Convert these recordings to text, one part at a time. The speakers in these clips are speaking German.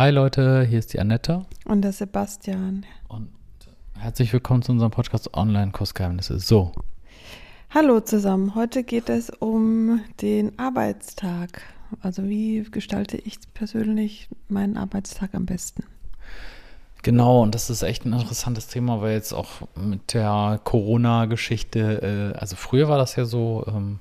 Hi Leute, hier ist die Annette. Und der Sebastian. Und herzlich willkommen zu unserem Podcast Online-Kursgeheimnisse. So. Hallo zusammen. Heute geht es um den Arbeitstag. Also wie gestalte ich persönlich meinen Arbeitstag am besten? Genau, und das ist echt ein interessantes Thema, weil jetzt auch mit der Corona-Geschichte, äh, also früher war das ja so, ähm,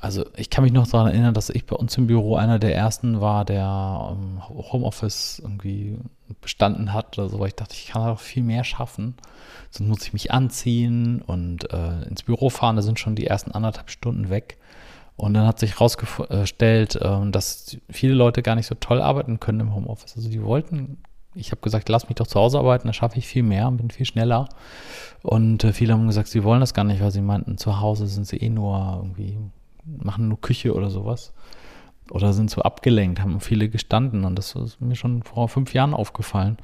also ich kann mich noch daran erinnern, dass ich bei uns im Büro einer der ersten war, der ähm, Homeoffice irgendwie bestanden hat oder so, weil ich dachte, ich kann auch viel mehr schaffen. Sonst muss ich mich anziehen und äh, ins Büro fahren, da sind schon die ersten anderthalb Stunden weg. Und dann hat sich herausgestellt, äh, dass viele Leute gar nicht so toll arbeiten können im Homeoffice. Also die wollten ich habe gesagt, lass mich doch zu Hause arbeiten, da schaffe ich viel mehr und bin viel schneller. Und äh, viele haben gesagt, sie wollen das gar nicht, weil sie meinten, zu Hause sind sie eh nur irgendwie, machen nur Küche oder sowas. Oder sind so abgelenkt, haben viele gestanden. Und das ist mir schon vor fünf Jahren aufgefallen.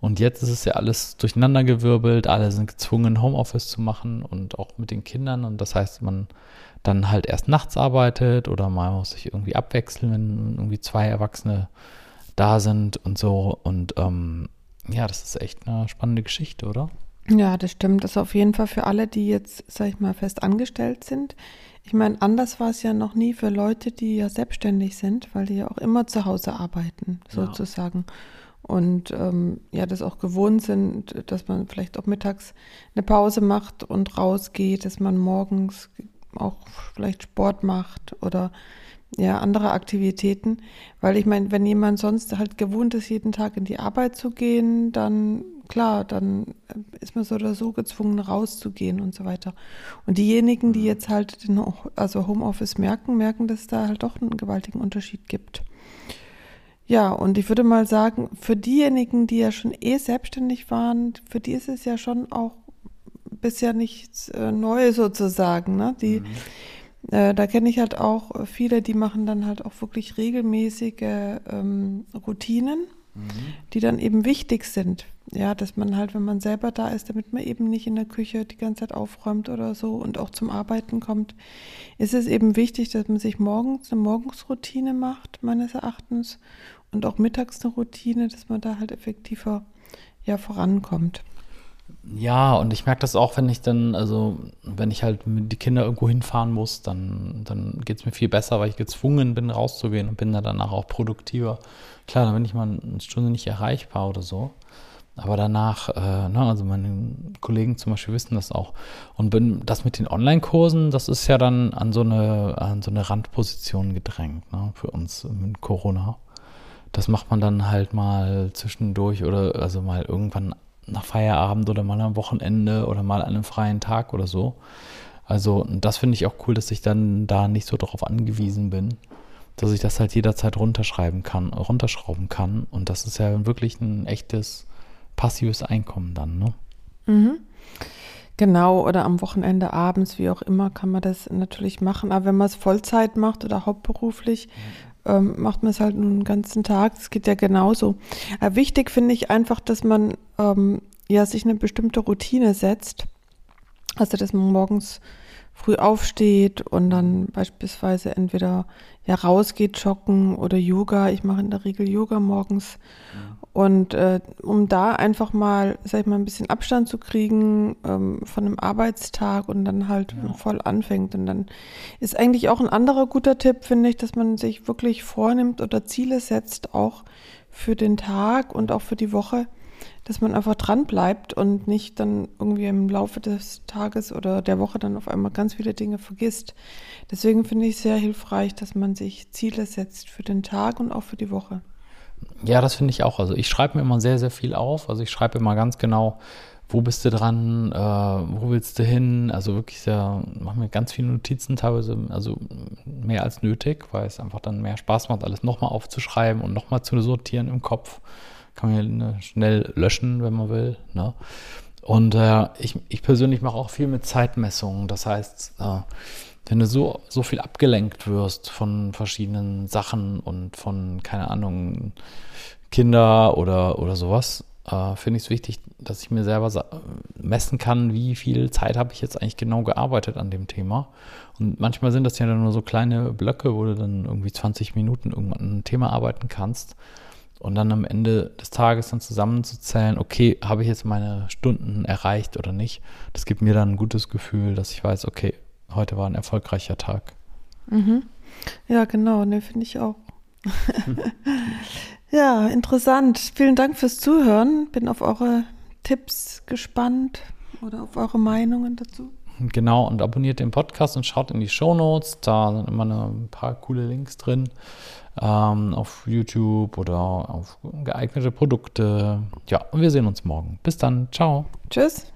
Und jetzt ist es ja alles durcheinandergewirbelt, alle sind gezwungen, Homeoffice zu machen und auch mit den Kindern. Und das heißt, man dann halt erst nachts arbeitet oder mal muss sich irgendwie abwechseln, wenn irgendwie zwei Erwachsene da sind und so. Und ähm, ja, das ist echt eine spannende Geschichte, oder? Ja, das stimmt. Das ist auf jeden Fall für alle, die jetzt, sag ich mal, fest angestellt sind. Ich meine, anders war es ja noch nie für Leute, die ja selbstständig sind, weil die ja auch immer zu Hause arbeiten, sozusagen. Ja. Und ähm, ja, das auch gewohnt sind, dass man vielleicht auch mittags eine Pause macht und rausgeht, dass man morgens auch vielleicht Sport macht oder ja, andere Aktivitäten. Weil ich meine, wenn jemand sonst halt gewohnt ist, jeden Tag in die Arbeit zu gehen, dann klar, dann ist man so oder so gezwungen, rauszugehen und so weiter. Und diejenigen, die jetzt halt den, also Homeoffice merken, merken, dass es da halt doch einen gewaltigen Unterschied gibt. Ja, und ich würde mal sagen, für diejenigen, die ja schon eh selbstständig waren, für die ist es ja schon auch bisher nichts äh, Neues sozusagen. Ne? Die, mhm äh, da kenne ich halt auch viele, die machen dann halt auch wirklich regelmäßige ähm, Routinen, mhm. die dann eben wichtig sind. Ja, dass man halt, wenn man selber da ist, damit man eben nicht in der Küche die ganze Zeit aufräumt oder so und auch zum Arbeiten kommt, ist es eben wichtig, dass man sich morgens eine Morgensroutine macht, meines Erachtens, und auch mittags eine Routine, dass man da halt effektiver ja vorankommt. Ja, und ich merke das auch, wenn ich dann, also wenn ich halt mit die Kinder irgendwo hinfahren muss, dann, dann geht es mir viel besser, weil ich gezwungen bin, rauszugehen und bin dann danach auch produktiver. Klar, dann bin ich mal eine Stunde nicht erreichbar oder so. Aber danach, äh, ne, also meine Kollegen zum Beispiel wissen das auch. Und bin, das mit den Online-Kursen, das ist ja dann an so eine, an so eine Randposition gedrängt, ne, für uns mit Corona. Das macht man dann halt mal zwischendurch oder also mal irgendwann nach Feierabend oder mal am Wochenende oder mal an einem freien Tag oder so. Also das finde ich auch cool, dass ich dann da nicht so darauf angewiesen bin, dass ich das halt jederzeit runterschreiben kann, runterschrauben kann. Und das ist ja wirklich ein echtes passives Einkommen dann, ne? Mhm. Genau, oder am Wochenende abends, wie auch immer, kann man das natürlich machen. Aber wenn man es Vollzeit macht oder hauptberuflich, mhm ähm, macht man es halt nur einen ganzen Tag. Das geht ja genauso. Aber äh, wichtig finde ich einfach, dass man ähm, ja sich eine bestimmte Routine setzt. Also, dass man morgens früh aufsteht und dann beispielsweise entweder ja rausgeht, joggen oder Yoga. Ich mache in der Regel Yoga morgens. Ja. Und äh, um da einfach mal, sag ich mal, ein bisschen Abstand zu kriegen ähm, von einem Arbeitstag und dann halt ja. voll anfängt. Und dann ist eigentlich auch ein anderer guter Tipp, finde ich, dass man sich wirklich vornimmt oder Ziele setzt, auch für den Tag und auch für die Woche dass man einfach dran bleibt und nicht dann irgendwie im Laufe des Tages oder der Woche dann auf einmal ganz viele Dinge vergisst. Deswegen finde ich es sehr hilfreich, dass man sich Ziele setzt für den Tag und auch für die Woche. Ja, das finde ich auch. Also ich schreibe mir immer sehr, sehr viel auf. Also ich schreibe immer ganz genau, wo bist du dran, äh, wo willst du hin? Also wirklich sehr, mache mir ganz viele Notizen teilweise, also mehr als nötig, weil es einfach dann mehr Spaß macht, alles nochmal aufzuschreiben und nochmal zu sortieren im Kopf. Kann man ja ne, schnell löschen, wenn man will. Ne? Und äh, ich, ich persönlich mache auch viel mit Zeitmessungen. Das heißt, äh, wenn du so, so viel abgelenkt wirst von verschiedenen Sachen und von, keine Ahnung, Kinder oder, oder sowas, äh, finde ich es wichtig, dass ich mir selber messen kann, wie viel Zeit habe ich jetzt eigentlich genau gearbeitet an dem Thema. Und manchmal sind das ja nur so kleine Blöcke, wo du dann irgendwie 20 Minuten irgendwann an einem Thema arbeiten kannst. Und dann am Ende des Tages dann zusammenzuzählen, okay, habe ich jetzt meine Stunden erreicht oder nicht? Das gibt mir dann ein gutes Gefühl, dass ich weiß, okay, heute war ein erfolgreicher Tag. Mhm. Ja, genau, ne, finde ich auch. ja, interessant. Vielen Dank fürs Zuhören. Bin auf eure Tipps gespannt oder auf eure Meinungen dazu. Genau, und abonniert den Podcast und schaut in die Show Notes. Da sind immer ein paar coole Links drin ähm, auf YouTube oder auf geeignete Produkte. Ja, und wir sehen uns morgen. Bis dann. Ciao. Tschüss.